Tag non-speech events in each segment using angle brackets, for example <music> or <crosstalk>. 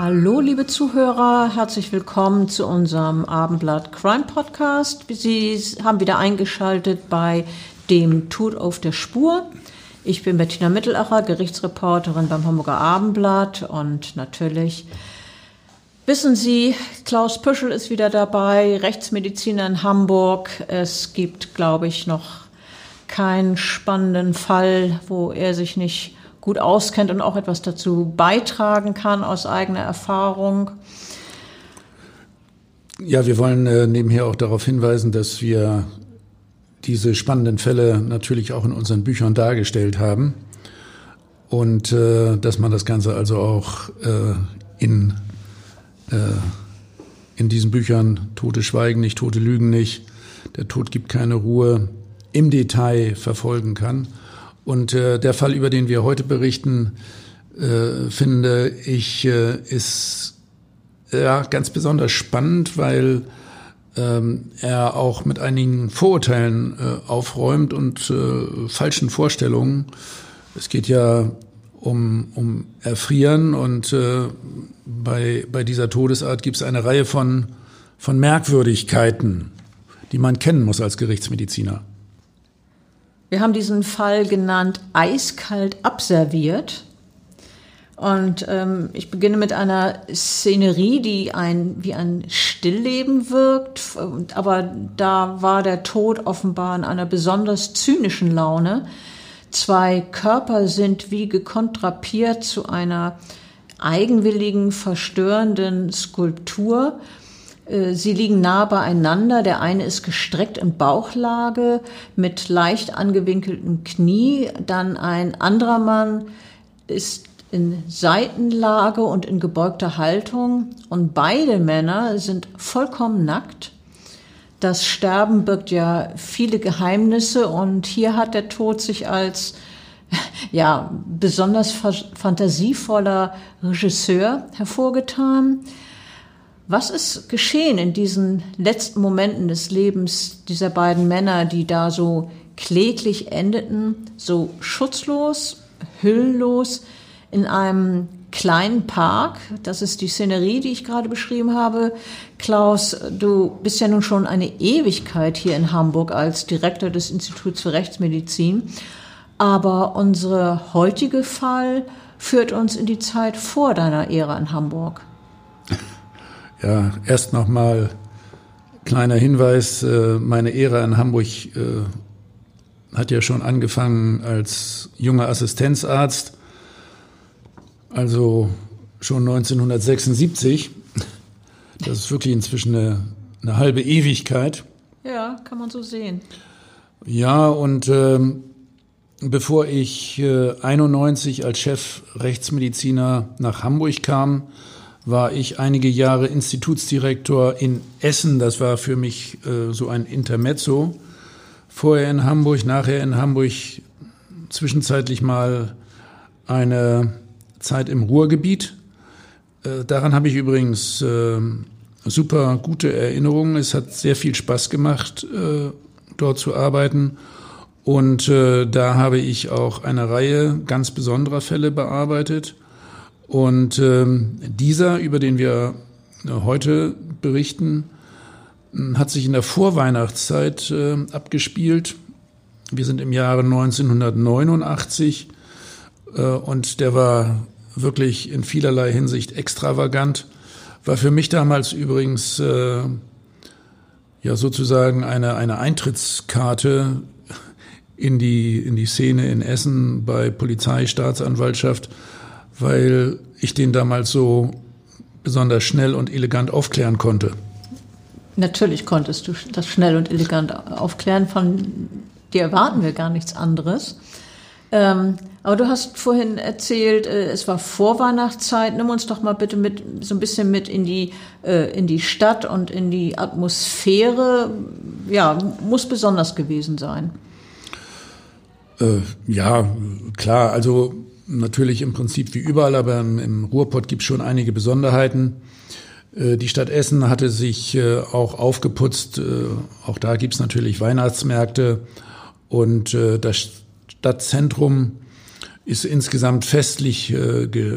Hallo, liebe Zuhörer, herzlich willkommen zu unserem Abendblatt Crime Podcast. Sie haben wieder eingeschaltet bei dem Tod auf der Spur. Ich bin Bettina Mittelacher, Gerichtsreporterin beim Hamburger Abendblatt und natürlich wissen Sie, Klaus Püschel ist wieder dabei, Rechtsmediziner in Hamburg. Es gibt, glaube ich, noch keinen spannenden Fall, wo er sich nicht gut auskennt und auch etwas dazu beitragen kann aus eigener Erfahrung. Ja, wir wollen äh, nebenher auch darauf hinweisen, dass wir diese spannenden Fälle natürlich auch in unseren Büchern dargestellt haben und äh, dass man das Ganze also auch äh, in, äh, in diesen Büchern Tote schweigen nicht, Tote lügen nicht, der Tod gibt keine Ruhe im Detail verfolgen kann. Und äh, der Fall, über den wir heute berichten, äh, finde ich, äh, ist ja ganz besonders spannend, weil ähm, er auch mit einigen Vorurteilen äh, aufräumt und äh, falschen Vorstellungen. Es geht ja um, um Erfrieren und äh, bei, bei dieser Todesart gibt es eine Reihe von, von Merkwürdigkeiten, die man kennen muss als Gerichtsmediziner. Wir haben diesen Fall genannt eiskalt abserviert. Und ähm, ich beginne mit einer Szenerie, die ein, wie ein Stillleben wirkt. Aber da war der Tod offenbar in einer besonders zynischen Laune. Zwei Körper sind wie gekontrapiert zu einer eigenwilligen, verstörenden Skulptur. Äh, sie liegen nah beieinander. Der eine ist gestreckt in Bauchlage mit leicht angewinkeltem Knie. Dann ein anderer Mann ist in Seitenlage und in gebeugter Haltung. Und beide Männer sind vollkommen nackt. Das Sterben birgt ja viele Geheimnisse und hier hat der Tod sich als <laughs> ja, besonders fantasievoller Regisseur hervorgetan. Was ist geschehen in diesen letzten Momenten des Lebens dieser beiden Männer, die da so kläglich endeten, so schutzlos, hüllenlos in einem kleinen Park? Das ist die Szenerie, die ich gerade beschrieben habe. Klaus, du bist ja nun schon eine Ewigkeit hier in Hamburg als Direktor des Instituts für Rechtsmedizin. Aber unsere heutige Fall führt uns in die Zeit vor deiner Ära in Hamburg. Ja, erst nochmal kleiner Hinweis, äh, meine Ära in Hamburg äh, hat ja schon angefangen als junger Assistenzarzt, also schon 1976. Das ist wirklich inzwischen eine, eine halbe Ewigkeit. Ja, kann man so sehen. Ja, und äh, bevor ich äh, 91 als Chef Rechtsmediziner nach Hamburg kam, war ich einige Jahre Institutsdirektor in Essen. Das war für mich äh, so ein Intermezzo. Vorher in Hamburg, nachher in Hamburg, zwischenzeitlich mal eine Zeit im Ruhrgebiet. Äh, daran habe ich übrigens äh, super gute Erinnerungen. Es hat sehr viel Spaß gemacht, äh, dort zu arbeiten. Und äh, da habe ich auch eine Reihe ganz besonderer Fälle bearbeitet. Und ähm, dieser, über den wir äh, heute berichten, hat sich in der Vorweihnachtszeit äh, abgespielt. Wir sind im Jahre 1989 äh, und der war wirklich in vielerlei Hinsicht extravagant. War für mich damals übrigens äh, ja sozusagen eine, eine Eintrittskarte in die, in die Szene in Essen bei Polizei, Staatsanwaltschaft, weil ich den damals so besonders schnell und elegant aufklären konnte. Natürlich konntest du das schnell und elegant aufklären. Von dir erwarten wir gar nichts anderes. Ähm, aber du hast vorhin erzählt, äh, es war Vorweihnachtszeit. Nimm uns doch mal bitte mit so ein bisschen mit in die äh, in die Stadt und in die Atmosphäre. Ja, muss besonders gewesen sein. Äh, ja, klar. Also natürlich im Prinzip wie überall, aber im, Ruhrpott gibt es schon einige Besonderheiten. Äh, die Stadt Essen hatte sich äh, auch aufgeputzt. Äh, auch da gibt es natürlich Weihnachtsmärkte. Und das Stadtzentrum ist insgesamt festlich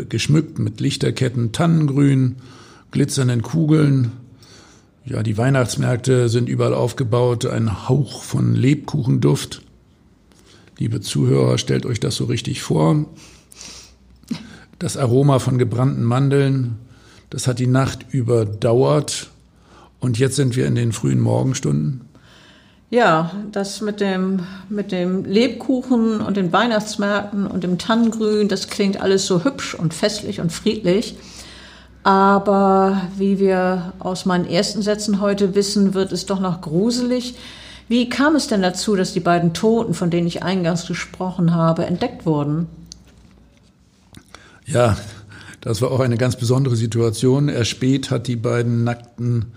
geschmückt mit Lichterketten, Tannengrün, glitzernden Kugeln. Ja, die Weihnachtsmärkte sind überall aufgebaut, ein Hauch von Lebkuchenduft. Liebe Zuhörer, stellt euch das so richtig vor. Das Aroma von gebrannten Mandeln, das hat die Nacht überdauert und jetzt sind wir in den frühen Morgenstunden. Ja, das mit dem, mit dem Lebkuchen und den Weihnachtsmärkten und dem Tannengrün, das klingt alles so hübsch und festlich und friedlich. Aber wie wir aus meinen ersten Sätzen heute wissen, wird es doch noch gruselig. Wie kam es denn dazu, dass die beiden Toten, von denen ich eingangs gesprochen habe, entdeckt wurden? Ja, das war auch eine ganz besondere Situation. Erspät hat die beiden nackten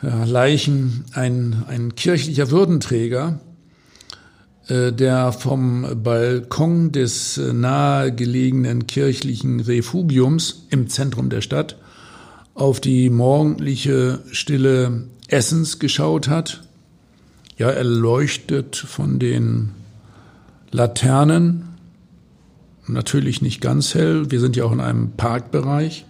Leichen ein, ein kirchlicher Würdenträger, äh, der vom Balkon des äh, nahegelegenen kirchlichen Refugiums im Zentrum der Stadt auf die morgendliche Stille Essens geschaut hat. Ja, erleuchtet von den Laternen natürlich nicht ganz hell. Wir sind ja auch in einem Parkbereich.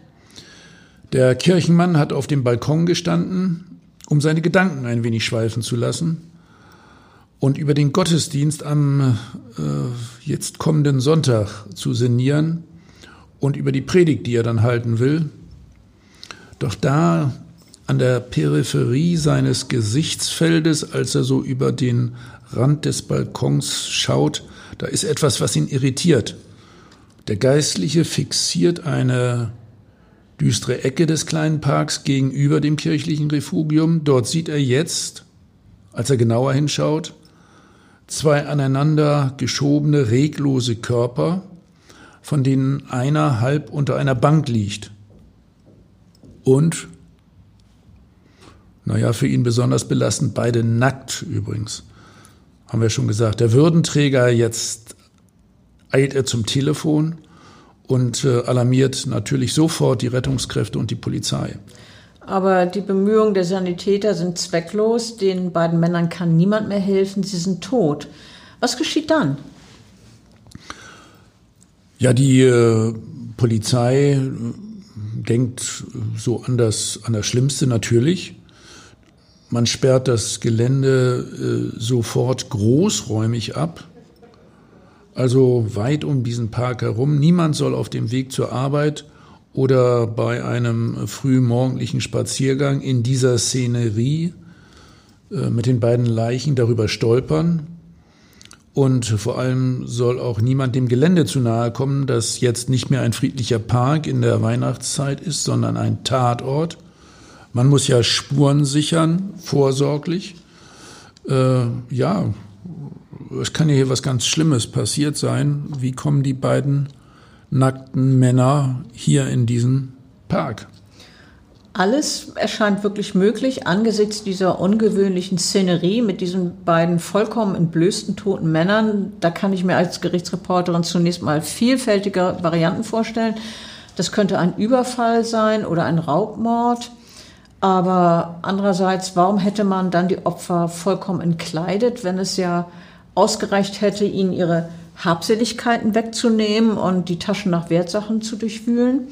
Der Kirchenmann hat auf dem Balkon gestanden, um seine Gedanken ein wenig schweifen zu lassen und über den Gottesdienst am äh, jetzt kommenden Sonntag zu sinnieren und über die Predigt, die er dann halten will. Doch da an der Peripherie seines Gesichtsfeldes, als er so über den Rand des Balkons schaut, da ist etwas, was ihn irritiert. Der Geistliche fixiert eine düstere Ecke des kleinen Parks gegenüber dem kirchlichen Refugium. Dort sieht er jetzt, als er genauer hinschaut, zwei aneinander geschobene, reglose Körper, von denen einer halb unter einer Bank liegt. Und, naja, für ihn besonders belastend, beide nackt übrigens. Haben wir schon gesagt. Der Würdenträger jetzt eilt er zum Telefon und äh, alarmiert natürlich sofort die Rettungskräfte und die Polizei. Aber die Bemühungen der Sanitäter sind zwecklos. Den beiden Männern kann niemand mehr helfen. Sie sind tot. Was geschieht dann? Ja, die äh, Polizei äh, denkt so an das, an das Schlimmste natürlich. Man sperrt das Gelände sofort großräumig ab also weit um diesen Park herum. Niemand soll auf dem Weg zur Arbeit oder bei einem frühmorgendlichen Spaziergang in dieser Szenerie äh, mit den beiden Leichen darüber stolpern. Und vor allem soll auch niemand dem Gelände zu nahe kommen, das jetzt nicht mehr ein friedlicher Park in der Weihnachtszeit ist, sondern ein Tatort. Man muss ja Spuren sichern, vorsorglich. Äh, ja, es kann ja hier was ganz Schlimmes passiert sein. Wie kommen die beiden nackten Männer hier in diesen Park? Alles erscheint wirklich möglich angesichts dieser ungewöhnlichen Szenerie mit diesen beiden vollkommen entblößten toten Männern. Da kann ich mir als Gerichtsreporterin zunächst mal vielfältige Varianten vorstellen. Das könnte ein Überfall sein oder ein Raubmord. Aber andererseits, warum hätte man dann die Opfer vollkommen entkleidet, wenn es ja ausgereicht hätte, ihnen ihre Habseligkeiten wegzunehmen und die Taschen nach Wertsachen zu durchwühlen.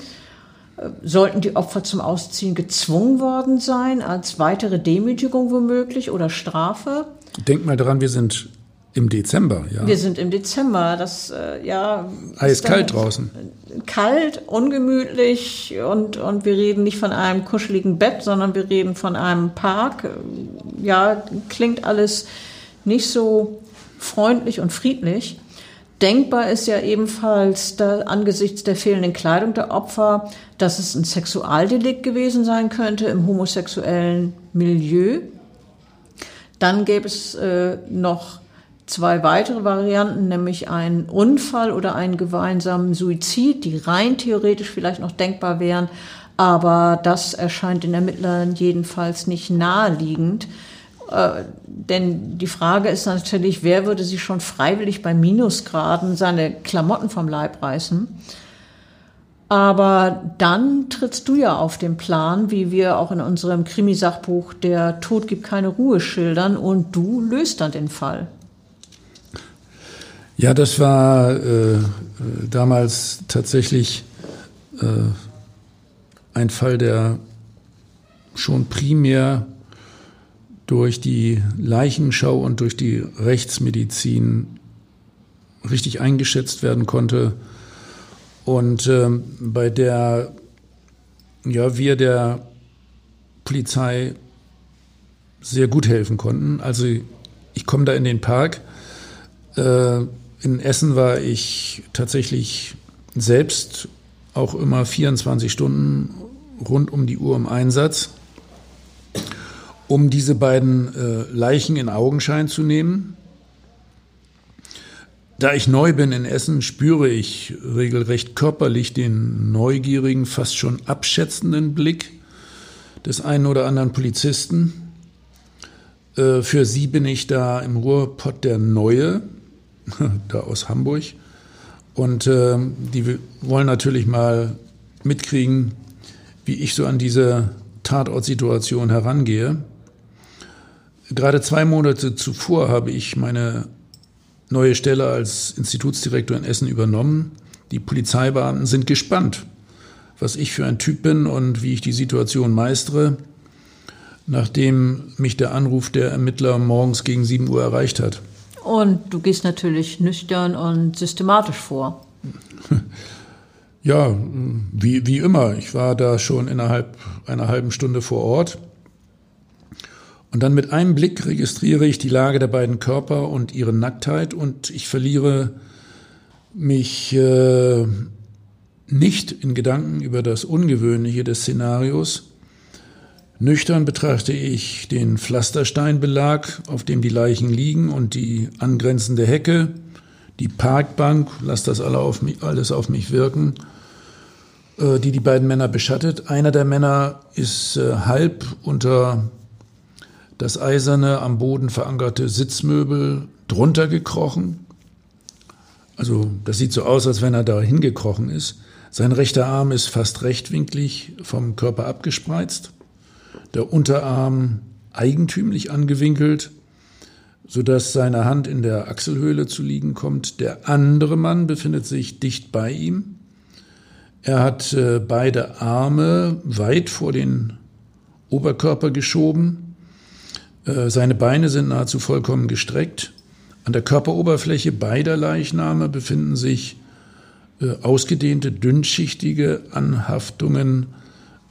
Äh, sollten die Opfer zum Ausziehen gezwungen worden sein, als weitere Demütigung womöglich oder Strafe? Denk mal daran, wir sind im Dezember, ja. Wir sind im Dezember, das, äh, ja. Eiskalt draußen. Kalt, ungemütlich und, und wir reden nicht von einem kuscheligen Bett, sondern wir reden von einem Park. Ja, klingt alles nicht so freundlich und friedlich. Denkbar ist ja ebenfalls da, angesichts der fehlenden Kleidung der Opfer, dass es ein Sexualdelikt gewesen sein könnte im homosexuellen Milieu. Dann gäbe es äh, noch zwei weitere Varianten, nämlich einen Unfall oder einen gemeinsamen Suizid, die rein theoretisch vielleicht noch denkbar wären, aber das erscheint den Ermittlern jedenfalls nicht naheliegend. Äh, denn die Frage ist natürlich, wer würde sich schon freiwillig bei Minusgraden seine Klamotten vom Leib reißen? Aber dann trittst du ja auf den Plan, wie wir auch in unserem Krimisachbuch Der Tod gibt keine Ruhe schildern und du löst dann den Fall. Ja, das war äh, damals tatsächlich äh, ein Fall, der schon primär durch die Leichenschau und durch die Rechtsmedizin richtig eingeschätzt werden konnte und ähm, bei der ja, wir der Polizei sehr gut helfen konnten. Also ich komme da in den Park. Äh, in Essen war ich tatsächlich selbst auch immer 24 Stunden rund um die Uhr im Einsatz um diese beiden äh, Leichen in Augenschein zu nehmen. Da ich neu bin in Essen, spüre ich regelrecht körperlich den neugierigen, fast schon abschätzenden Blick des einen oder anderen Polizisten. Äh, für sie bin ich da im Ruhrpott der Neue, <laughs> da aus Hamburg. Und äh, die wollen natürlich mal mitkriegen, wie ich so an diese Tatortsituation herangehe. Gerade zwei Monate zuvor habe ich meine neue Stelle als Institutsdirektor in Essen übernommen. Die Polizeibeamten sind gespannt, was ich für ein Typ bin und wie ich die Situation meistere, nachdem mich der Anruf der Ermittler morgens gegen 7 Uhr erreicht hat. Und du gehst natürlich nüchtern und systematisch vor. <laughs> Ja, wie, wie immer. Ich war da schon innerhalb einer halben Stunde vor Ort und dann mit einem Blick registriere ich die Lage der beiden Körper und ihre Nacktheit und ich verliere mich äh, nicht in Gedanken über das Ungewöhnliche des Szenarios. Nüchtern betrachte ich den Pflastersteinbelag, auf dem die Leichen liegen und die angrenzende Hecke, die Parkbank, lass das alle auf mich, alles auf mich wirken, äh, die die beiden Männer beschattet. Einer der Männer ist äh, halb unter das eiserne, am Boden verankerte Sitzmöbel drunter gekrochen. Also das sieht so aus, als wenn er da hingekrochen ist. Sein rechter Arm ist fast rechtwinklig vom Körper abgespreizt, der Unterarm eigentümlich angewinkelt, sodass seine Hand in der Achselhöhle zu liegen kommt. Der andere Mann befindet sich dicht bei ihm. Er hat äh, beide Arme weit vor den Oberkörper geschoben seine Beine sind nahezu vollkommen gestreckt. An der Körperoberfläche beider Leichname befinden sich äh, ausgedehnte, dünnschichtige Anhaftungen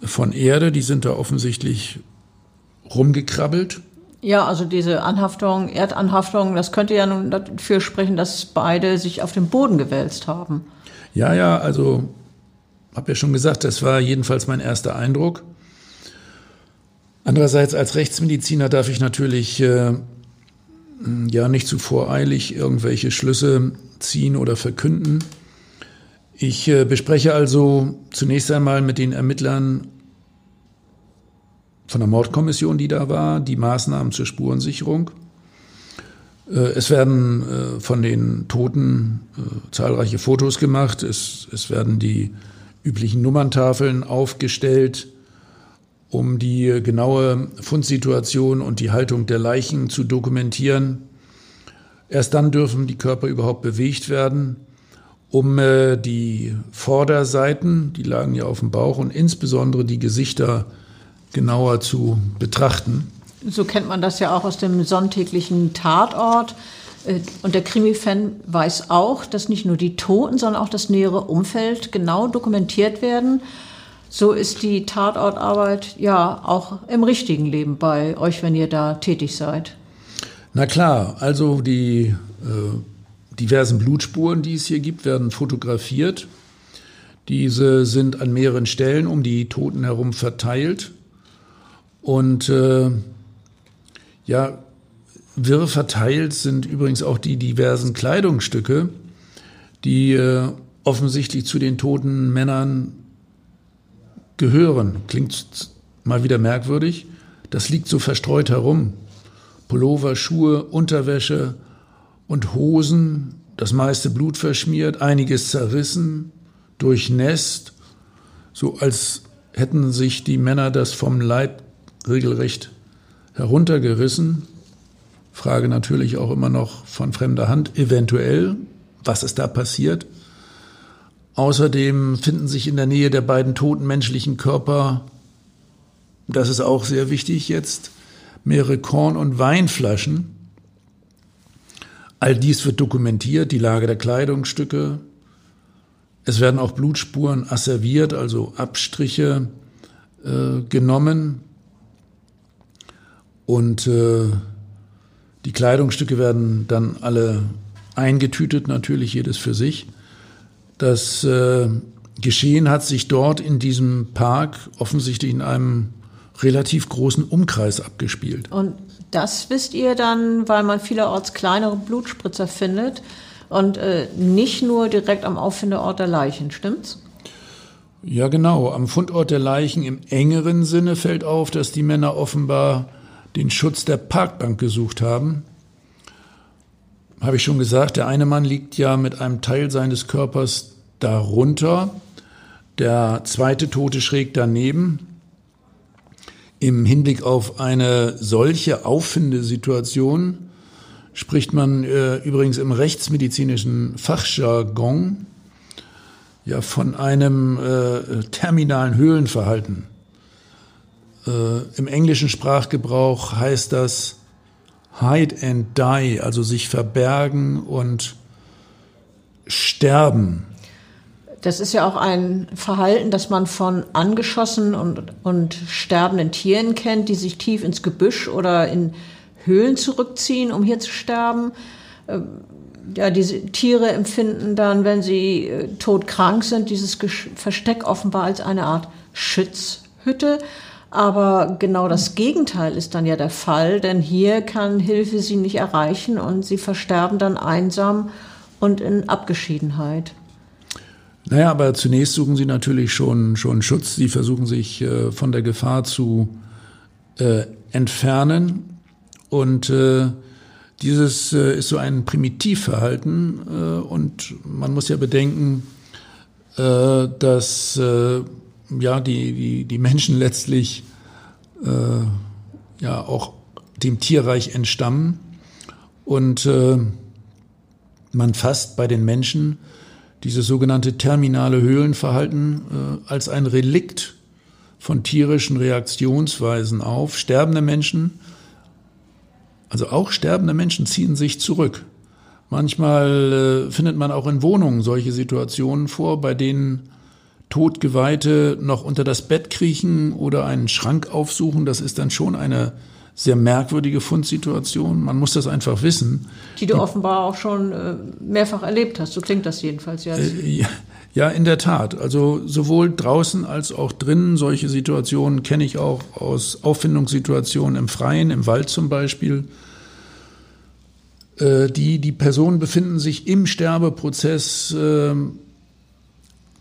von Erde. Die sind da offensichtlich rumgekrabbelt. Ja, also diese Anhaftung, Erdanhaftung, das könnte ja nun dafür sprechen, dass beide sich auf den Boden gewälzt haben. Ja, ja, also habe ja schon gesagt, das war jedenfalls mein erster Eindruck. Andererseits als Rechtsmediziner darf ich natürlich äh, ja nicht zu voreilig irgendwelche Schlüsse ziehen oder verkünden. Ich äh, bespreche also zunächst einmal mit den Ermittlern von der Mordkommission, die da war, die Maßnahmen zur Spurensicherung. Äh, es werden äh, von den Toten äh, zahlreiche Fotos gemacht. Es, es werden die üblichen Nummerntafeln aufgestellt um die genaue Fundsituation und die Haltung der Leichen zu dokumentieren. Erst dann dürfen die Körper überhaupt bewegt werden, um äh, die Vorderseiten, die lagen ja auf dem Bauch, und insbesondere die Gesichter genauer zu betrachten. So kennt man das ja auch aus dem sonntäglichen Tatort. Äh, und der Krimi-Fan weiß auch, dass nicht nur die Toten, sondern auch das nähere Umfeld genau dokumentiert werden so ist die Tatortarbeit ja auch im richtigen Leben bei euch, wenn ihr da tätig seid. Na klar, also die äh, diversen Blutspuren, die es hier gibt, werden fotografiert. Diese sind an mehreren Stellen um die Toten herum verteilt. Und äh, ja, wirr verteilt sind übrigens auch die diversen Kleidungsstücke, die äh, offensichtlich zu den toten Männern gehören. Klingt mal wieder merkwürdig. Das liegt so verstreut herum. Pullover, Schuhe, Unterwäsche und Hosen, das meiste Blut verschmiert, einiges zerrissen, durchnässt, so als hätten sich die Männer das vom Leib regelrecht heruntergerissen. Frage natürlich auch immer noch von fremder Hand, eventuell, was ist da passiert? Außerdem finden sich in der Nähe der beiden toten menschlichen Körper, das ist auch sehr wichtig jetzt, mehrere Korn- und Weinflaschen. All dies wird dokumentiert, die Lage der Kleidungsstücke. Es werden auch Blutspuren asserviert, also Abstriche äh, genommen. Und äh, die Kleidungsstücke werden dann alle eingetütet, natürlich jedes für sich. Das äh, Geschehen hat sich dort in diesem Park offensichtlich in einem relativ großen Umkreis abgespielt. Und das wisst ihr dann, weil man vielerorts kleinere Blutspritzer findet und äh, nicht nur direkt am Auffindeort der Leichen, stimmt's? Ja, genau. Am Fundort der Leichen im engeren Sinne fällt auf, dass die Männer offenbar den Schutz der Parkbank gesucht haben. Habe ich schon gesagt, der eine Mann liegt ja mit einem Teil seines Körpers darunter, der zweite Tote schräg daneben im Hinblick auf eine solche Auffindesituation spricht man äh, übrigens im rechtsmedizinischen Fachjargon ja von einem äh, terminalen Höhlenverhalten. Äh, Im englischen Sprachgebrauch heißt das hide and die, also sich verbergen und sterben. Das ist ja auch ein Verhalten, das man von angeschossenen und, und sterbenden Tieren kennt, die sich tief ins Gebüsch oder in Höhlen zurückziehen, um hier zu sterben. Ähm, ja, diese Tiere empfinden dann, wenn sie äh, todkrank sind, dieses Versteck offenbar als eine Art Schutzhütte. Aber genau das Gegenteil ist dann ja der Fall, denn hier kann Hilfe sie nicht erreichen und sie versterben dann einsam und in Abgeschiedenheit. Naja, aber zunächst suchen sie natürlich schon, schon Schutz. Sie versuchen sich äh, von der Gefahr zu äh, entfernen. Und äh, dieses äh, ist so ein Primitivverhalten. Äh, und man muss ja bedenken, äh, dass ja, die, die, die Menschen letztlich äh, ja auch dem Tierreich entstammen. Und äh, man fasst bei den Menschen dieses sogenannte terminale Höhlenverhalten äh, als ein Relikt von tierischen Reaktionsweisen auf. Sterbende Menschen, also auch sterbende Menschen ziehen sich zurück. Manchmal äh, findet man auch in Wohnungen solche Situationen vor, bei denen Todgeweihte noch unter das Bett kriechen oder einen Schrank aufsuchen. Das ist dann schon eine sehr merkwürdige Fundsituation. Man muss das einfach wissen. Die du Die, offenbar auch schon äh, mehrfach erlebt hast. So klingt das jedenfalls jetzt. Äh, ja, ja, in der Tat. Also sowohl draußen als auch drinnen solche Situationen kenne ich auch aus Auffindungssituationen im Freien, im Wald zum Beispiel. Äh, die, die Personen befinden sich im Sterbeprozess äh,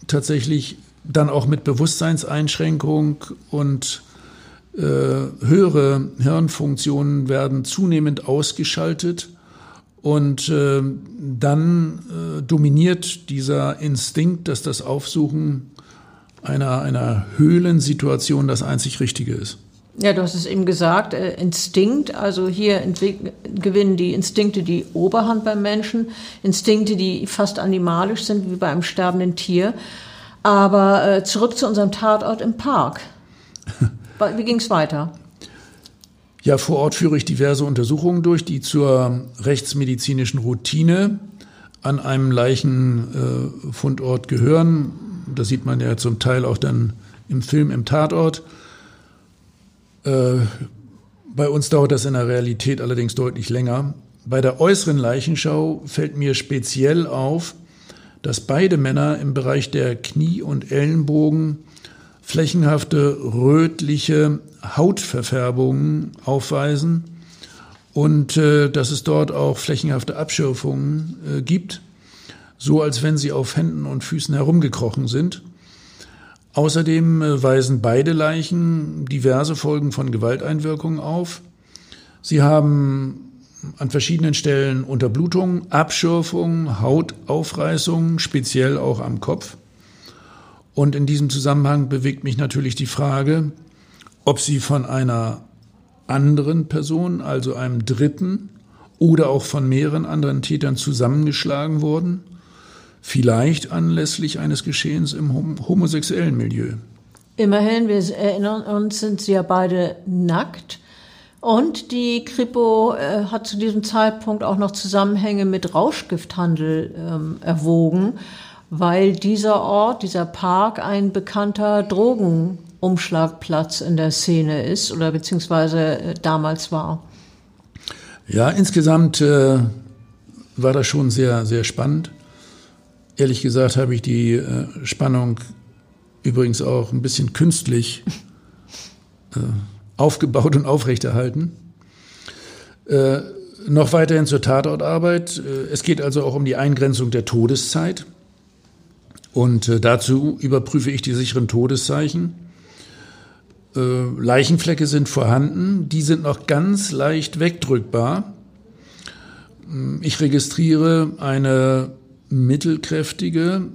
tatsächlich dann auch mit Bewusstseinseinschränkung und äh, höhere Hirnfunktionen werden zunehmend ausgeschaltet und äh, dann äh, dominiert dieser Instinkt, dass das Aufsuchen einer, einer Höhlensituation das einzig Richtige ist. Ja, du hast es eben gesagt, äh, Instinkt, also hier gewinnen die Instinkte die Oberhand beim Menschen, Instinkte, die fast animalisch sind, wie bei einem sterbenden Tier. Aber äh, zurück zu unserem Tatort im Park. <laughs> Wie ging es weiter? Ja, vor Ort führe ich diverse Untersuchungen durch, die zur rechtsmedizinischen Routine an einem Leichenfundort äh, gehören. Das sieht man ja zum Teil auch dann im Film im Tatort. Äh, Bei uns dauert das in der Realität allerdings deutlich länger. Bei der äußeren Leichenschau fällt mir speziell auf, dass beide Männer im Bereich der Knie und Ellenbogen flächenhafte rötliche Hautverfärbungen aufweisen und äh, dass es dort auch flächenhafte Abschürfungen äh, gibt, so als wenn sie auf Händen und Füßen herumgekrochen sind. Außerdem äh, weisen beide Leichen diverse Folgen von Gewalteinwirkungen auf. Sie haben an verschiedenen Stellen Unterblutung, Abschürfung, Hautaufreißung, speziell auch am Kopf. Und in diesem Zusammenhang bewegt mich natürlich die Frage, ob sie von einer anderen Person, also einem Dritten oder auch von mehreren anderen Tätern zusammengeschlagen wurden, vielleicht anlässlich eines Geschehens im homosexuellen Milieu. Immerhin, wir erinnern uns, sind sie ja beide nackt. Und die Kripo äh, hat zu diesem Zeitpunkt auch noch Zusammenhänge mit Rauschgifthandel ähm, erwogen, weil dieser Ort, dieser Park ein bekannter Drogenumschlagplatz in der Szene ist oder beziehungsweise äh, damals war. Ja, insgesamt äh, war das schon sehr, sehr spannend. Ehrlich gesagt habe ich die äh, Spannung übrigens auch ein bisschen künstlich äh, aufgebaut und aufrechterhalten. Äh, noch weiterhin zur Tatortarbeit. Äh, es geht also auch um die Eingrenzung der Todeszeit. Und äh, dazu überprüfe ich die sicheren Todeszeichen. Äh, Leichenflecke sind vorhanden, die sind noch ganz leicht wegdrückbar. Ich registriere eine mittelkräftige,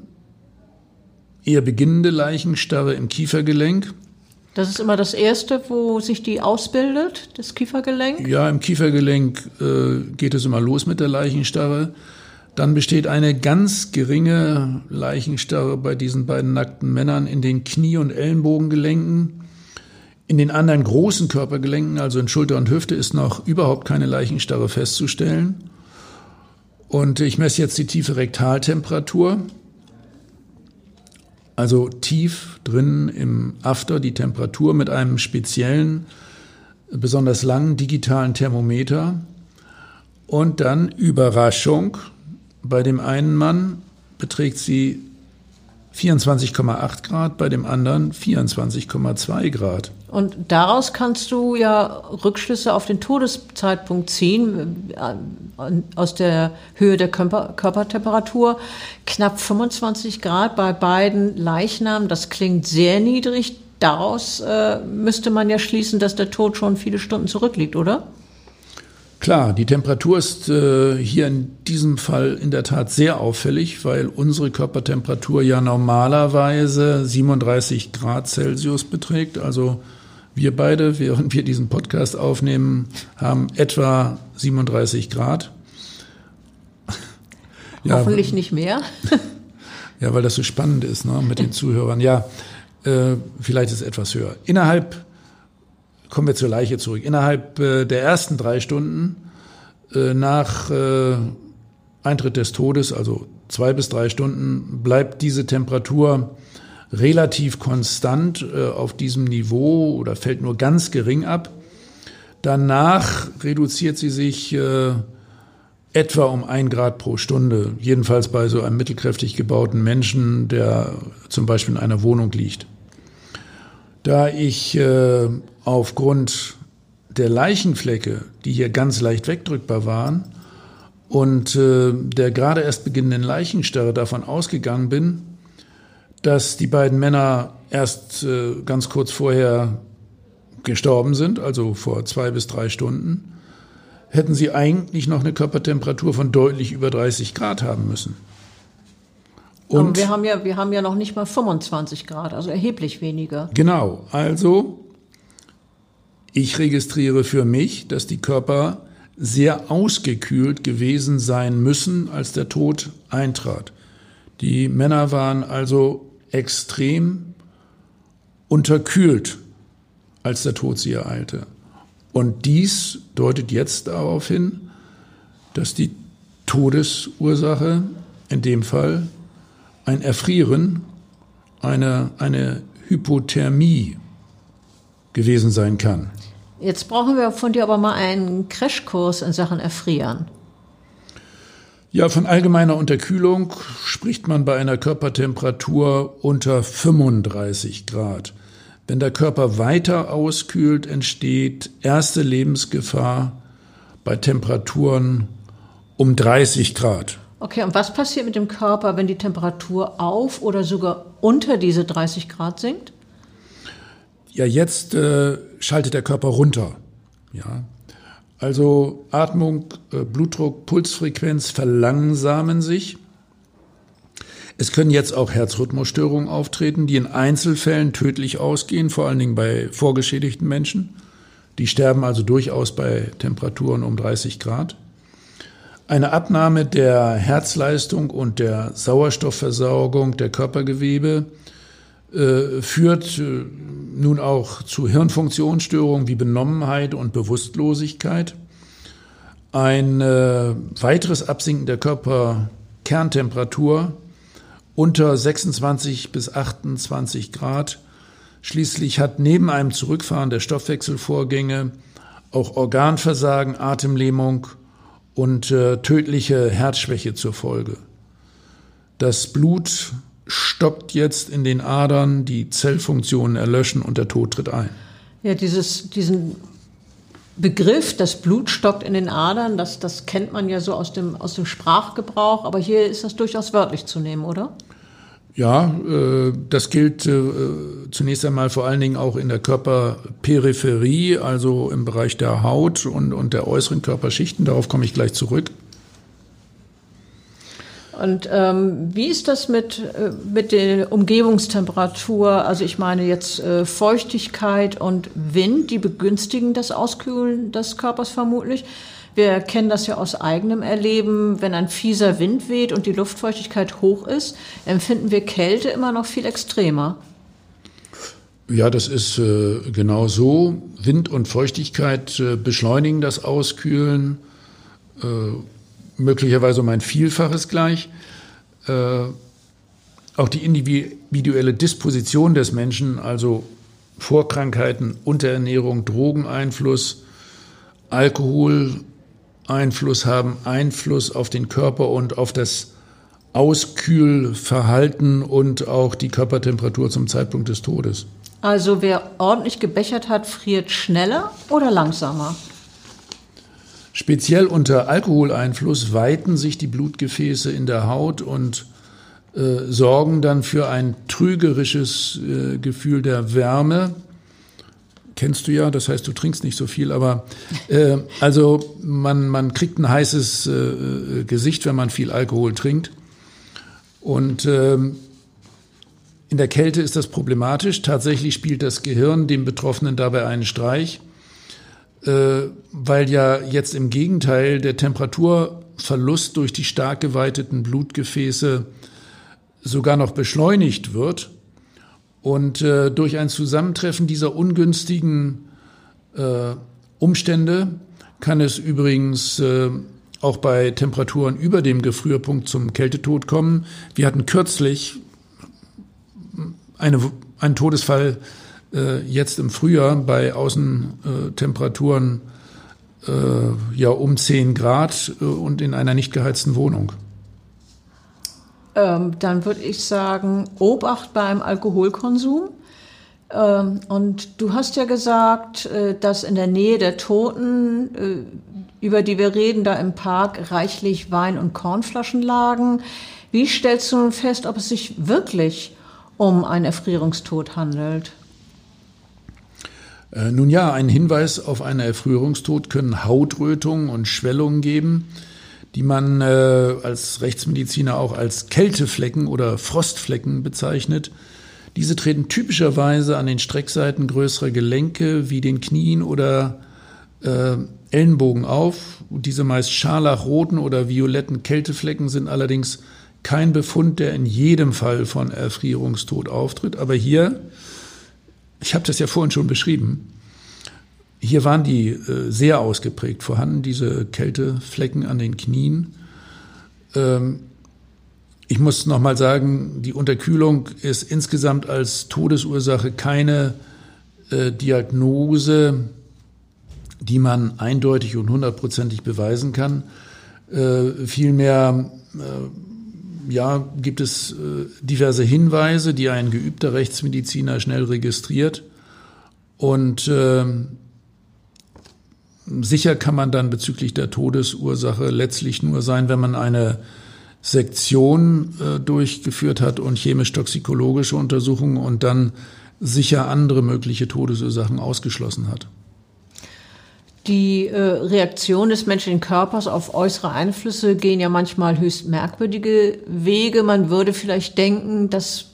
eher beginnende Leichenstarre im Kiefergelenk. Das ist immer das Erste, wo sich die ausbildet, das Kiefergelenk? Ja, im Kiefergelenk äh, geht es immer los mit der Leichenstarre. Dann besteht eine ganz geringe Leichenstarre bei diesen beiden nackten Männern in den Knie- und Ellenbogengelenken. In den anderen großen Körpergelenken, also in Schulter und Hüfte, ist noch überhaupt keine Leichenstarre festzustellen. Und ich messe jetzt die tiefe Rektaltemperatur. Also tief drin im After die Temperatur mit einem speziellen, besonders langen digitalen Thermometer. Und dann Überraschung, bei dem einen Mann beträgt sie 24,8 Grad, bei dem anderen 24,2 Grad. Und daraus kannst du ja Rückschlüsse auf den Todeszeitpunkt ziehen, äh, aus der Höhe der Körper Körpertemperatur. Knapp 25 Grad bei beiden Leichnamen, das klingt sehr niedrig. Daraus äh, müsste man ja schließen, dass der Tod schon viele Stunden zurückliegt, oder? Klar, die Temperatur ist äh, hier in diesem Fall in der Tat sehr auffällig, weil unsere Körpertemperatur ja normalerweise 37 Grad Celsius beträgt. Also wir beide, während wir diesen Podcast aufnehmen, haben etwa 37 Grad. <laughs> Ja, Hoffentlich nicht mehr. <laughs> ja, weil das so spannend ist ne, mit den Zuhörern. Ja, äh, vielleicht ist es etwas höher. Innerhalb kommen wir zur Leiche zurück. Innerhalb äh, der ersten drei Stunden äh, nach äh, Eintritt des Todes, also zwei bis drei Stunden, bleibt diese Temperatur relativ konstant äh, auf diesem Niveau oder fällt nur ganz gering ab. Danach reduziert sie sich äh, etwa um ein Grad pro Stunde, jedenfalls bei so einem mittelkräftig gebauten Menschen, der zum Beispiel in einer Wohnung liegt. Da ich äh, aufgrund der Leichenflecke, die hier ganz leicht wegdrückbar waren, und äh, der gerade erst beginnenden Leichenstarre davon ausgegangen bin, dass die beiden Männer erst äh, ganz kurz vorher gestorben sind, also vor zwei bis drei Stunden, hätten sie eigentlich noch eine Körpertemperatur von deutlich über 30 Grad haben müssen. Und Aber wir haben ja, wir haben ja noch nicht mal 25 Grad, also erheblich weniger. Genau. Also, ich registriere für mich, dass die Körper sehr ausgekühlt gewesen sein müssen, als der Tod eintrat. Die Männer waren also extrem unterkühlt, als der Tod sie ereilte. Und dies deutet jetzt darauf hin, dass die Todesursache in dem Fall ein Erfrieren, eine, eine Hypothermie gewesen sein kann. Jetzt brauchen wir von dir aber mal einen Crashkurs in Sachen Erfrieren. Ja, von allgemeiner Unterkühlung spricht man bei einer Körpertemperatur unter 35 Grad. Wenn der Körper weiter auskühlt, entsteht erste Lebensgefahr bei Temperaturen um 30 Grad. Okay, und was passiert mit dem Körper, wenn die Temperatur auf oder sogar unter diese 30 Grad sinkt? Ja, jetzt äh, schaltet der Körper runter. Ja. Also Atmung, äh, Blutdruck, Pulsfrequenz verlangsamen sich. Es können jetzt auch Herzrhythmusstörungen auftreten, die in Einzelfällen tödlich ausgehen, vor allen Dingen bei vorgeschädigten Menschen. Die sterben also durchaus bei Temperaturen um 30 Grad. Eine Abnahme der Herzleistung und der Sauerstoffversorgung der Körpergewebe äh, führt äh, nun auch zu Hirnfunktionsstörungen wie Benommenheit und Bewusstlosigkeit. Ein äh, weiteres Absinken der Körperkerntemperatur unter 26 bis 28 Grad. Schließlich hat neben einem Zurückfahren der Stoffwechselvorgänge auch Organversagen, Atemlähmung und äh, tödliche Herzschwäche zur Folge. Das Blut stoppt jetzt in den Adern, die Zellfunktionen erlöschen und der Tod tritt ein. Ja, dieses, diesen Begriff, das Blut stockt in den Adern, das, das kennt man ja so aus dem, aus dem Sprachgebrauch, aber hier ist das durchaus wörtlich zu nehmen, oder? Ja, äh, das gilt äh, zunächst einmal vor allen Dingen auch in der Körperperipherie, also im Bereich der Haut und, und der äußeren Körperschichten. Darauf komme ich gleich zurück. Und ähm, wie ist das mit, äh, mit der Umgebungstemperatur? Also ich meine jetzt äh, Feuchtigkeit und Wind, die begünstigen das Auskühlen des Körpers vermutlich. Wir kennen das ja aus eigenem Erleben. Wenn ein fieser Wind weht und die Luftfeuchtigkeit hoch ist, empfinden wir Kälte immer noch viel extremer. Ja, das ist äh, genau so. Wind und Feuchtigkeit äh, beschleunigen das Auskühlen, äh, möglicherweise um ein Vielfaches gleich. Äh, auch die individuelle Disposition des Menschen, also Vorkrankheiten, Unterernährung, Drogeneinfluss, Alkohol, Einfluss haben, Einfluss auf den Körper und auf das Auskühlverhalten und auch die Körpertemperatur zum Zeitpunkt des Todes. Also wer ordentlich gebechert hat, friert schneller oder langsamer? Speziell unter Alkoholeinfluss weiten sich die Blutgefäße in der Haut und äh, sorgen dann für ein trügerisches äh, Gefühl der Wärme, kennst du ja, das heißt, du trinkst nicht so viel, aber äh, also man, man kriegt ein heißes äh, äh Gesicht, wenn man viel Alkohol trinkt. Und ähm, in der Kälte ist das problematisch. Tatsächlich spielt das Gehirn dem Betroffenen dabei einen Streich, weil ja jetzt im Gegenteil der Temperaturverlust durch die stark geweiteten Blutgefäße sogar noch beschleunigt wird und äh, durch ein Zusammentreffen dieser ungünstigen äh, Umstände kann es übrigens äh, auch bei Temperaturen über dem Gefrierpunkt zum Kältetod kommen. Wir hatten kürzlich eine, einen Todesfall äh, jetzt im Frühjahr bei Außentemperaturen äh, ja um 10 Grad äh, und in einer nicht geheizten Wohnung. Ähm, dann würde ich sagen, Obacht beim Alkoholkonsum. Ähm, und du hast ja gesagt, äh, dass in der Nähe der Toten, äh, über die wir reden, da im Park reichlich Wein- und Kornflaschen lagen. Wie stellst du nun fest, ob es sich wirklich um einen Erfrierungstod handelt? Äh, nun ja, ein Hinweis auf einen Erfrierungstod können Hautrötungen und Schwellungen geben die man äh, als Rechtsmediziner auch als Kälteflecken oder Frostflecken bezeichnet. Diese treten typischerweise an den Streckseiten größerer Gelenke wie den Knien oder äh, Ellenbogen auf. Diese meist scharlachroten oder violetten Kälteflecken sind allerdings kein Befund, der in jedem Fall von Erfrierungstod auftritt. Aber hier, ich habe das ja vorhin schon beschrieben, hier waren die äh, sehr ausgeprägt vorhanden, diese Kälteflecken an den Knien. Ähm, ich muss noch mal sagen, die Unterkühlung ist insgesamt als Todesursache keine äh, Diagnose die man eindeutig und hundertprozentig beweisen kann. Äh, vielmehr äh, ja, gibt es äh, diverse Hinweise, die ein geübter Rechtsmediziner schnell registriert. Und äh, sicher kann man dann bezüglich der Todesursache letztlich nur sein, wenn man eine Sektion äh, durchgeführt hat und chemisch-toxikologische Untersuchungen und dann sicher andere mögliche Todesursachen ausgeschlossen hat. Die äh, Reaktion des menschlichen Körpers auf äußere Einflüsse gehen ja manchmal höchst merkwürdige Wege. Man würde vielleicht denken, dass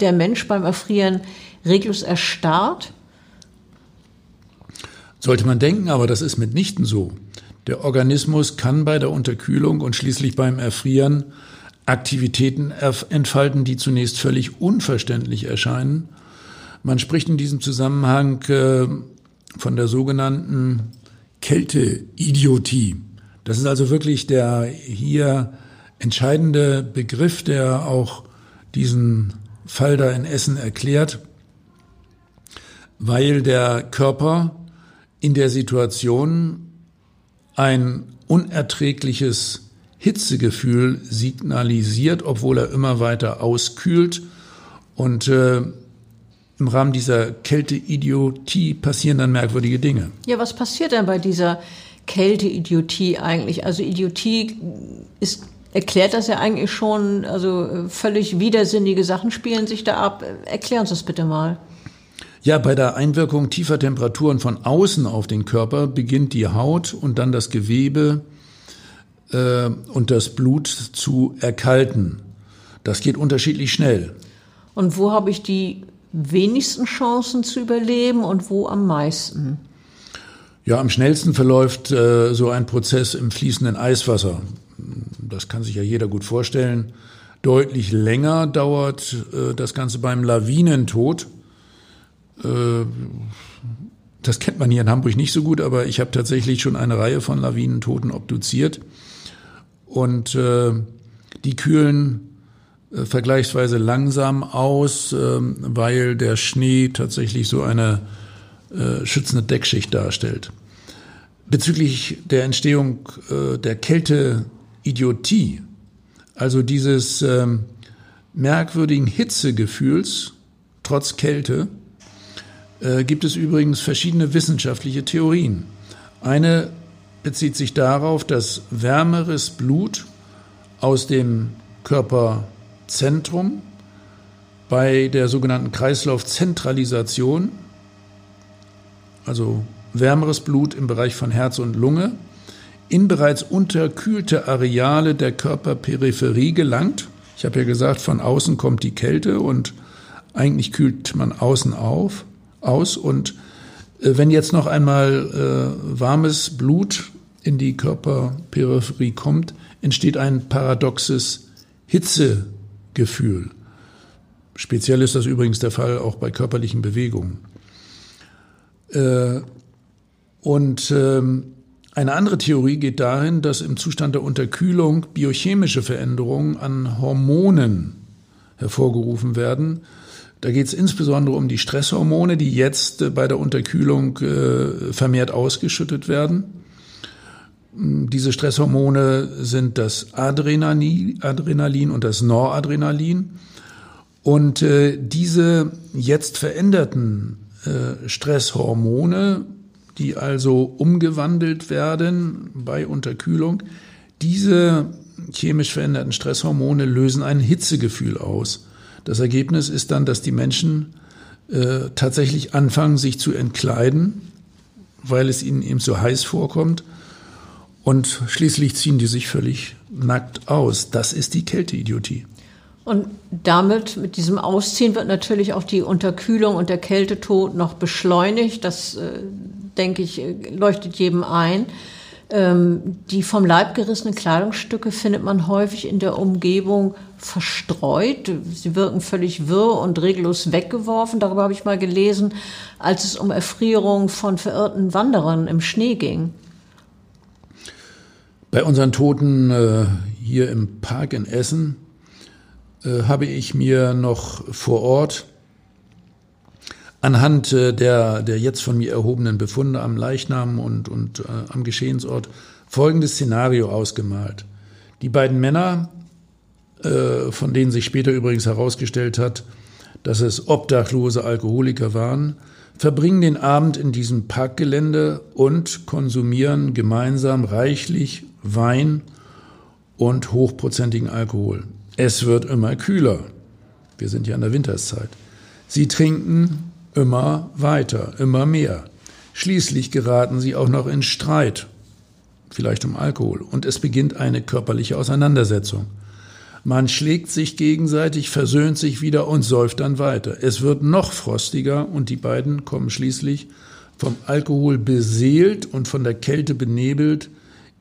der Mensch beim Erfrieren reglos erstarrt. Sollte man denken, aber das ist mitnichten so. Der Organismus kann bei der Unterkühlung und schließlich beim Erfrieren Aktivitäten entfalten, die zunächst völlig unverständlich erscheinen. Man spricht in diesem Zusammenhang äh, von der sogenannten Kälteidiotie. Das ist also wirklich der hier entscheidende Begriff, der auch diesen Fall da in Essen erklärt, weil der Körper in der Situation ein unerträgliches Hitzegefühl signalisiert, obwohl er immer weiter auskühlt. Und äh, im Rahmen dieser Kälteidiotie passieren dann merkwürdige Dinge. Ja, was passiert denn bei dieser Kälteidiotie eigentlich? Also Idiotie ist erklärt das ja eigentlich schon, also völlig widersinnige Sachen spielen sich da ab. Erklär uns das bitte mal. Ja, bei der Einwirkung tiefer Temperaturen von außen auf den Körper beginnt die Haut und dann das Gewebe äh, und das Blut zu erkalten. Das geht unterschiedlich schnell. Und wo habe ich die wenigsten Chancen zu überleben und wo am meisten? Ja, am schnellsten verläuft äh, so ein Prozess im fließenden Eiswasser. Das kann sich ja jeder gut vorstellen. Deutlich länger dauert äh, das Ganze beim Lawinentod. Äh, das kennt man hier in Hamburg nicht so gut, aber ich habe tatsächlich schon eine Reihe von Lawinentoten obduziert. Und äh, die kühlen äh, vergleichsweise langsam aus, äh, weil der Schnee tatsächlich so eine äh, schützende Deckschicht darstellt. Bezüglich der Entstehung äh, der Kälteidiotie, also dieses ähm, merkwürdigen Hitzegefühls trotz Kälte, äh, gibt es übrigens verschiedene wissenschaftliche Theorien. Eine bezieht sich darauf, dass wärmeres Blut aus dem Körperzentrum bei der sogenannten Kreislaufzentralisation, also wärmeres Blut im Bereich von Herz und Lunge, in bereits unterkühlte Areale der Körperperipherie gelangt. Ich habe ja gesagt, von außen kommt die Kälte und eigentlich kühlt man außen auf aus. Und äh, wenn jetzt noch einmal äh, warmes Blut in die Körperperipherie kommt, entsteht ein paradoxes Hitzegefühl. Speziell ist das übrigens der Fall auch bei körperlichen Bewegungen. Äh, und ähm, eine andere Theorie geht dahin, dass im Zustand der Unterkühlung biochemische Veränderungen an Hormonen hervorgerufen werden, da geht es insbesondere um die Stresshormone, die jetzt äh, bei der Unterkühlung äh, vermehrt ausgeschüttet werden. Mm, diese Stresshormone sind das Adrenalin, Adrenalin und das Noradrenalin. Und äh, diese jetzt veränderten äh, Stresshormone, die also umgewandelt werden bei Unterkühlung, diese chemisch veränderten Stresshormone lösen ein Hitzegefühl aus. Das Ergebnis ist dann, dass die Menschen äh, tatsächlich anfangen, sich zu entkleiden, weil es ihnen eben so heiß vorkommt. Und schließlich ziehen die sich völlig nackt aus. Das ist die Kälteidiotie. Und damit, mit diesem Ausziehen, wird natürlich auch die Unterkühlung und der Kältetod noch beschleunigt. Das, äh, denke ich, leuchtet jedem ein. Ähm, die vom Leib gerissenen Kleidungsstücke findet man häufig in der Umgebung verstreut. Sie wirken völlig wirr und regellos weggeworfen. Darüber habe ich mal gelesen, als es um Erfrierung von verirrten Wanderern im Schnee ging. Bei unseren Toten äh, hier im Park in Essen äh, habe ich mir noch vor Ort anhand äh, der, der jetzt von mir erhobenen Befunde am Leichnam und, und äh, am Geschehensort folgendes Szenario ausgemalt. Die beiden Männer, äh, von denen sich später übrigens herausgestellt hat, dass es obdachlose Alkoholiker waren, verbringen den Abend in diesem Parkgelände und konsumieren gemeinsam reichlich Wein und hochprozentigen Alkohol. Es wird immer kühler. Wir sind ja in der Winterszeit. Sie trinken immer weiter, immer mehr. Schließlich geraten sie auch noch in Streit, vielleicht um Alkohol, und es beginnt eine körperliche Auseinandersetzung. Man schlägt sich gegenseitig, versöhnt sich wieder und säuft dann weiter. Es wird noch frostiger und die beiden kommen schließlich vom Alkohol beseelt und von der Kälte benebelt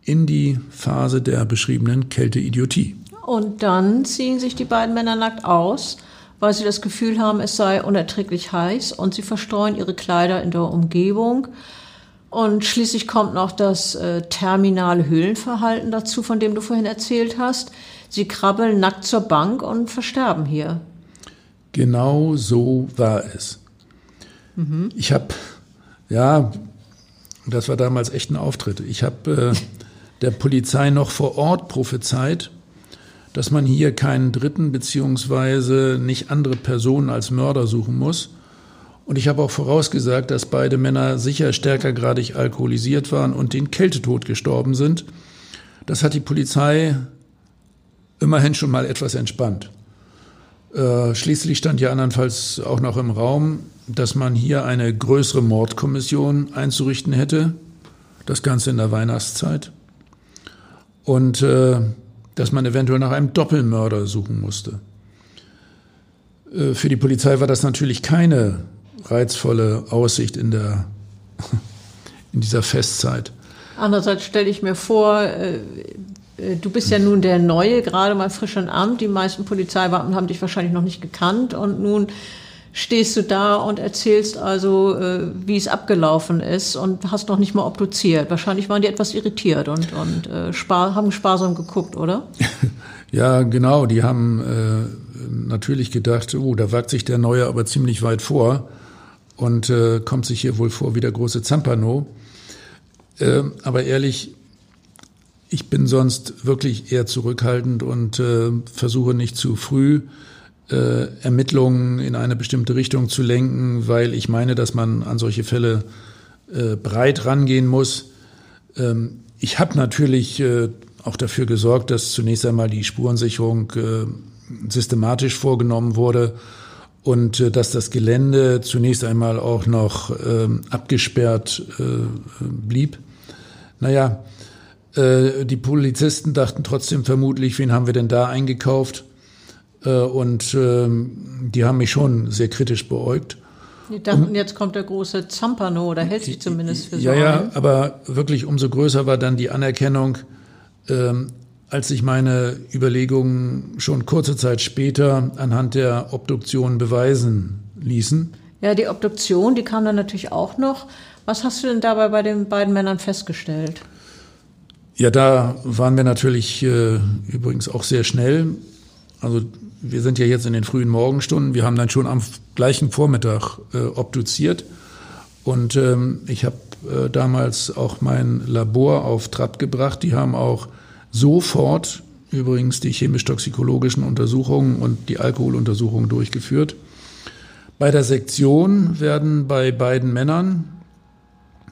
in die Phase der beschriebenen Kälteidiotie. Und dann ziehen sich die beiden Männer nackt aus, weil sie das Gefühl haben, es sei unerträglich heiß und sie verstreuen ihre Kleider in der Umgebung. Und schließlich kommt noch das äh, terminale Höhlenverhalten dazu, von dem du vorhin erzählt hast. Sie krabbeln nackt zur Bank und versterben hier. Genau so war es. Mhm. Ich habe, ja, das war damals echt ein Auftritt. Ich habe äh, <laughs> der Polizei noch vor Ort prophezeit, dass man hier keinen Dritten beziehungsweise nicht andere Personen als Mörder suchen muss. Und ich habe auch vorausgesagt, dass beide Männer sicher stärkergradig alkoholisiert waren und den Kältetod gestorben sind. Das hat die Polizei immerhin schon mal etwas entspannt. Äh, schließlich stand ja andernfalls auch noch im Raum, dass man hier eine größere Mordkommission einzurichten hätte. Das Ganze in der Weihnachtszeit. Und äh, dass man eventuell nach einem Doppelmörder suchen musste. Äh, für die Polizei war das natürlich keine reizvolle Aussicht in, der, <laughs> in dieser Festzeit. Andererseits stelle ich mir vor, äh, äh, du bist ja nun der Neue, gerade mal frisch im Amt. Die meisten Polizeibeamten haben dich wahrscheinlich noch nicht gekannt und nun stehst du da und erzählst also, äh, wie es abgelaufen ist und hast noch nicht mal obduziert. Wahrscheinlich waren die etwas irritiert und, und äh, spar haben sparsam geguckt, oder? <laughs> ja, genau. Die haben äh, natürlich gedacht, oh, da wagt sich der Neue aber ziemlich weit vor und äh, kommt sich hier wohl vor wie der große Zampano. Äh, aber ehrlich, ich bin sonst wirklich eher zurückhaltend und äh, versuche nicht zu früh äh, Ermittlungen in eine bestimmte Richtung zu lenken, weil ich meine, dass man an solche Fälle äh, breit rangehen muss. Ähm, ich habe natürlich äh, auch dafür gesorgt, dass zunächst einmal die Spurensicherung äh, systematisch vorgenommen wurde und äh, dass das Gelände zunächst einmal auch noch ähm, abgesperrt äh, blieb. Naja, die Polizisten dachten trotzdem vermutlich, wen haben wir denn da eingekauft? Äh, und ähm, die haben mich schon sehr kritisch beäugt. Die dachten, jetzt kommt der große Zampano oder hält sich zumindest für so. Ja, ja, aber wirklich umso größer war dann die Anerkennung, ähm, als sich meine Überlegungen schon kurze Zeit später anhand der Obduktion beweisen ließen. Ja, die Obduktion, die kam dann natürlich auch noch. Was hast du denn dabei bei den beiden Männern festgestellt? Ja, da waren wir natürlich äh, übrigens auch sehr schnell. Also wir sind ja jetzt in den frühen Morgenstunden. Wir haben dann schon am gleichen Vormittag äh, obduziert. Und ähm, ich habe äh, damals auch mein Labor auf Trab gebracht. Die haben auch sofort übrigens die chemisch-toxikologischen Untersuchungen und die Alkoholuntersuchungen durchgeführt. Bei der Sektion werden bei beiden Männern,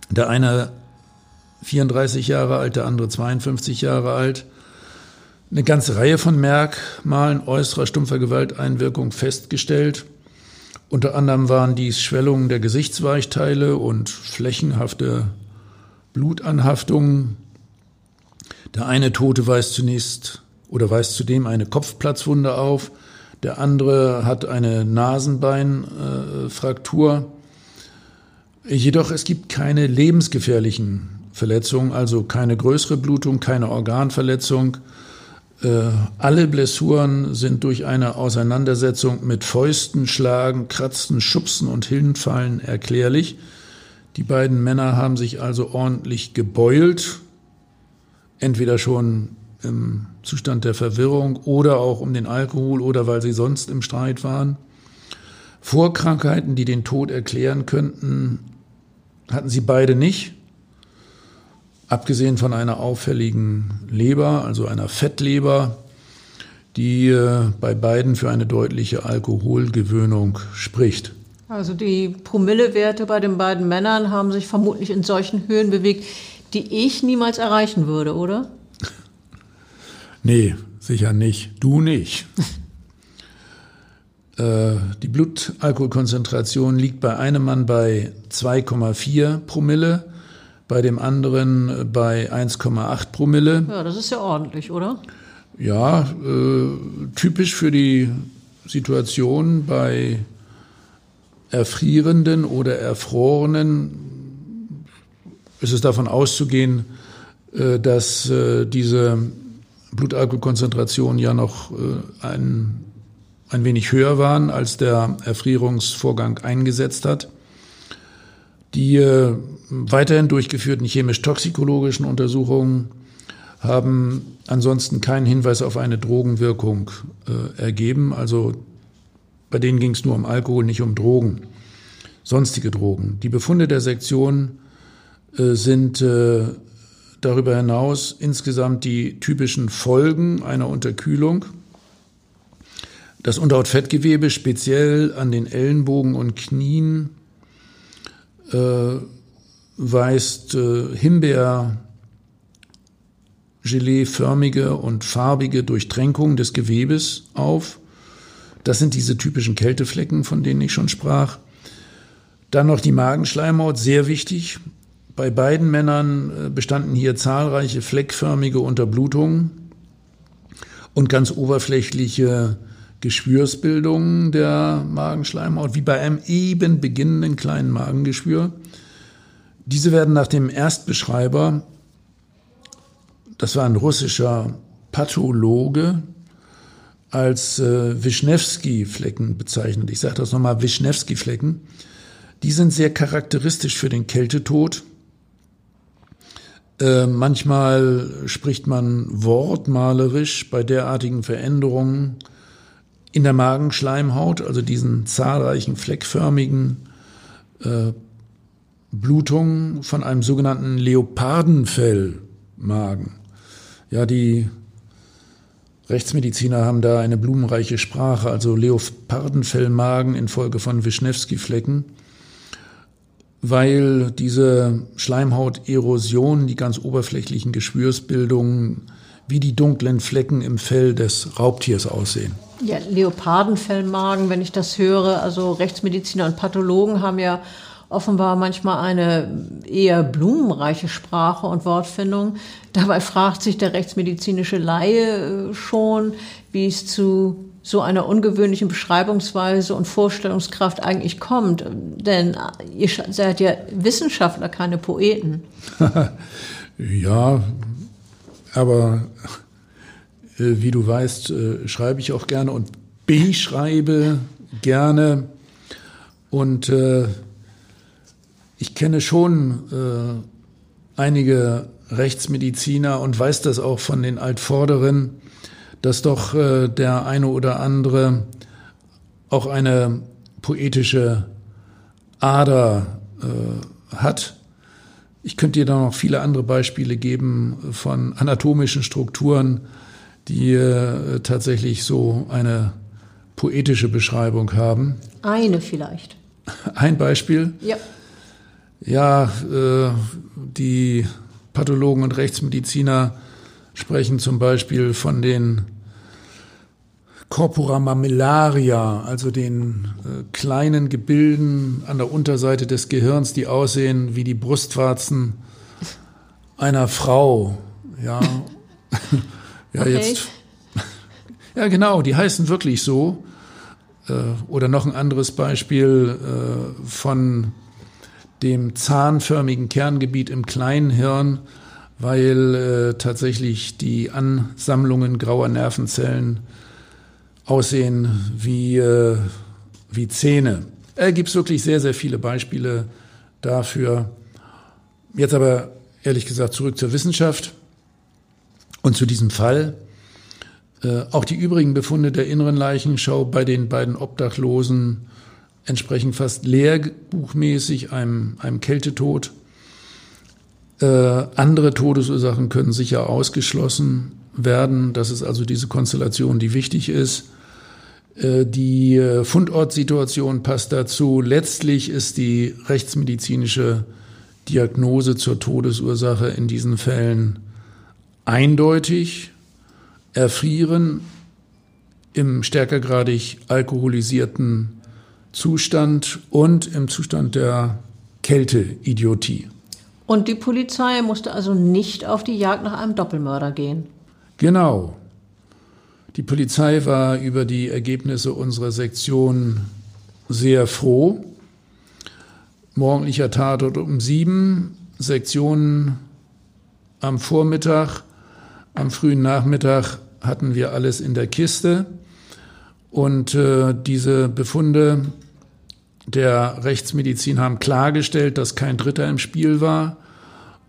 der eine 34 Jahre alt, der andere 52 Jahre alt, eine ganze Reihe von Merkmalen äußerer stumpfer Gewalteinwirkung festgestellt. Unter anderem waren dies Schwellungen der Gesichtsweichteile und flächenhafte Blutanhaftungen. Der eine Tote weist zunächst oder weist zudem eine Kopfplatzwunde auf. Der andere hat eine Nasenbeinfraktur. Jedoch es gibt keine lebensgefährlichen Verletzung, also keine größere Blutung, keine Organverletzung. Äh, alle Blessuren sind durch eine Auseinandersetzung mit Fäusten, Schlagen, Kratzen, Schubsen und Hinfallen erklärlich. Die beiden Männer haben sich also ordentlich gebeult, entweder schon im Zustand der Verwirrung oder auch um den Alkohol oder weil sie sonst im Streit waren. Vorkrankheiten, die den Tod erklären könnten, hatten sie beide nicht. Abgesehen von einer auffälligen Leber, also einer Fettleber, die äh, bei beiden für eine deutliche Alkoholgewöhnung spricht. Also die Promillewerte bei den beiden Männern haben sich vermutlich in solchen Höhen bewegt, die ich niemals erreichen würde, oder? <laughs> Nee, sicher nicht. Du nicht. <laughs> äh, die Blutalkoholkonzentration liegt bei einem Mann bei 2,4 Promille, bei dem anderen bei 1,8 Promille. Ja, das ist ja ordentlich, oder? Ja, äh, typisch für die Situation bei Erfrierenden oder Erfrorenen ist es davon auszugehen, äh, dass äh, diese Blutalkoholkonzentrationen ja noch äh, ein, ein wenig höher waren, als der Erfrierungsvorgang eingesetzt hat. Die weiterhin durchgeführten chemisch-toxikologischen Untersuchungen haben ansonsten keinen Hinweis auf eine Drogenwirkung ergeben. Also bei denen ging es nur um Alkohol, nicht um Drogen, sonstige Drogen. Die Befunde der Sektion äh, sind äh, darüber hinaus insgesamt die typischen Folgen einer Unterkühlung. Das Unterhautfettgewebe, speziell an den Ellenbogen und Knien, äh, weist äh, Himbeer, Gelee-förmige und farbige Durchtränkung des Gewebes auf. Das sind diese typischen Kälteflecken, von denen ich schon sprach. Dann noch die Magenschleimhaut, sehr wichtig. Bei beiden Männern äh, bestanden hier zahlreiche fleckförmige Unterblutungen und ganz oberflächliche Geschwürsbildungen der Magenschleimhaut, wie bei einem eben beginnenden kleinen Magengeschwür. Diese werden nach dem Erstbeschreiber, das war ein russischer Pathologe, als äh, Wischnewski-Flecken bezeichnet. Ich sage das nochmal, Wischnewski-Flecken. Die sind sehr charakteristisch für den Kältetod. Äh, manchmal spricht man wortmalerisch bei derartigen Veränderungen in der Magenschleimhaut, also diesen zahlreichen fleckförmigen äh, Blutungen von einem sogenannten Leopardenfellmagen. Ja, die Rechtsmediziner haben da eine blumenreiche Sprache, also Leopardenfellmagen infolge von Wischnewski-Flecken, weil diese Schleimhauterosion, die ganz oberflächlichen Geschwürsbildungen, wie die dunklen Flecken im Fell des Raubtiers aussehen. Ja, Leopardenfellmagen, wenn ich das höre, also Rechtsmediziner und Pathologen haben ja offenbar manchmal eine eher blumenreiche Sprache und Wortfindung. Dabei fragt sich der rechtsmedizinische Laie äh, schon, wie es zu so einer ungewöhnlichen Beschreibungsweise und Vorstellungskraft eigentlich kommt. Denn ihr seid ja Wissenschaftler, keine Poeten. <laughs> ja, aber äh, wie du weißt, äh, schreibe ich auch gerne und beschreibe gerne. Und äh, ich kenne schon äh, einige Rechtsmediziner und weiß das auch von den Altvorderen, dass doch äh, der eine oder andere auch eine poetische Ader äh, hat. Ich könnte dir da noch viele andere Beispiele geben von anatomischen Strukturen, die äh, tatsächlich so eine poetische Beschreibung haben. Eine vielleicht. Ein Beispiel? Ja. Ja, äh, die Pathologen und Rechtsmediziner sprechen zum Beispiel von den Corpora mammillaria, also den äh, kleinen Gebilden an der Unterseite des Gehirns, die aussehen wie die Brustwarzen einer Frau. Ja, <laughs> ja okay. jetzt. <laughs> Ja, genau, die heißen wirklich so. Äh, oder noch ein anderes Beispiel äh, von dem zahnförmigen Kerngebiet im kleinen Hirn, weil äh, tatsächlich die Ansammlungen grauer Nervenzellen aussehen wie, äh, wie Zähne. Es gibt wirklich sehr, sehr viele Beispiele dafür. Jetzt aber ehrlich gesagt zurück zur Wissenschaft und zu diesem Fall. Äh, auch die übrigen Befunde der inneren Leichenschau bei den beiden Obdachlosen entsprechend fast lehrbuchmäßig einem, einem Kältetod. Äh, andere Todesursachen können sicher ausgeschlossen werden. Das ist also diese Konstellation, die wichtig ist. Äh, die äh, Fundortsituation passt dazu. Letztlich ist die rechtsmedizinische Diagnose zur Todesursache in diesen Fällen eindeutig. Erfrieren im stärkergradig alkoholisierten Zustand und im Zustand der Kälteidiotie. Und die Polizei musste also nicht auf die Jagd nach einem Doppelmörder gehen. Genau. Die Polizei war über die Ergebnisse unserer Sektion sehr froh. Morgendlicher Tatort um sieben, Sektionen am Vormittag, am frühen Nachmittag hatten wir alles in der Kiste. Und äh, diese Befunde der Rechtsmedizin haben klargestellt, dass kein Dritter im Spiel war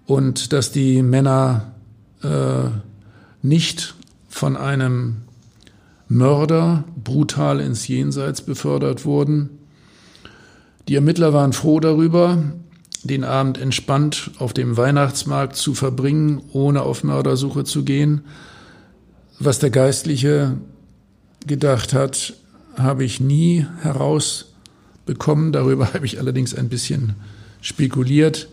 und dass die Männer äh, nicht von einem Mörder brutal ins Jenseits befördert wurden. Die Ermittler waren froh darüber, den Abend entspannt auf dem Weihnachtsmarkt zu verbringen, ohne auf Mördersuche zu gehen. Was der Geistliche gedacht hat, habe ich nie herausbekommen. Darüber <laughs> habe ich allerdings ein bisschen spekuliert.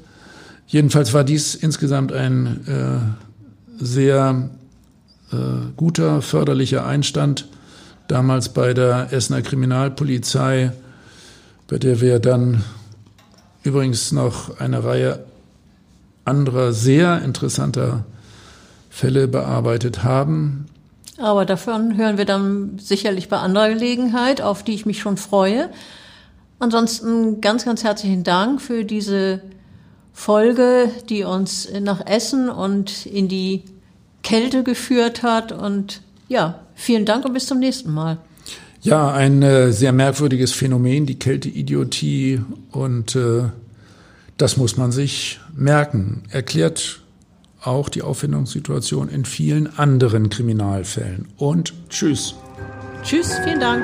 Jedenfalls war dies insgesamt ein äh, sehr äh, guter, förderlicher Einstand damals bei der Essener Kriminalpolizei, bei der wir dann übrigens noch eine Reihe anderer sehr interessanter Fälle bearbeitet haben. Aber davon hören wir dann sicherlich bei anderer Gelegenheit, auf die ich mich schon freue. Ansonsten ganz, ganz herzlichen Dank für diese Folge, die uns nach Essen und in die Kälte geführt hat. Und ja, vielen Dank und bis zum nächsten Mal. Ja, ein äh, sehr merkwürdiges Phänomen, die Kälteidiotie. Und äh, das muss man sich merken. Erklärt auch die Auffindungssituation in vielen anderen Kriminalfällen. Und tschüss. Tschüss, vielen Dank.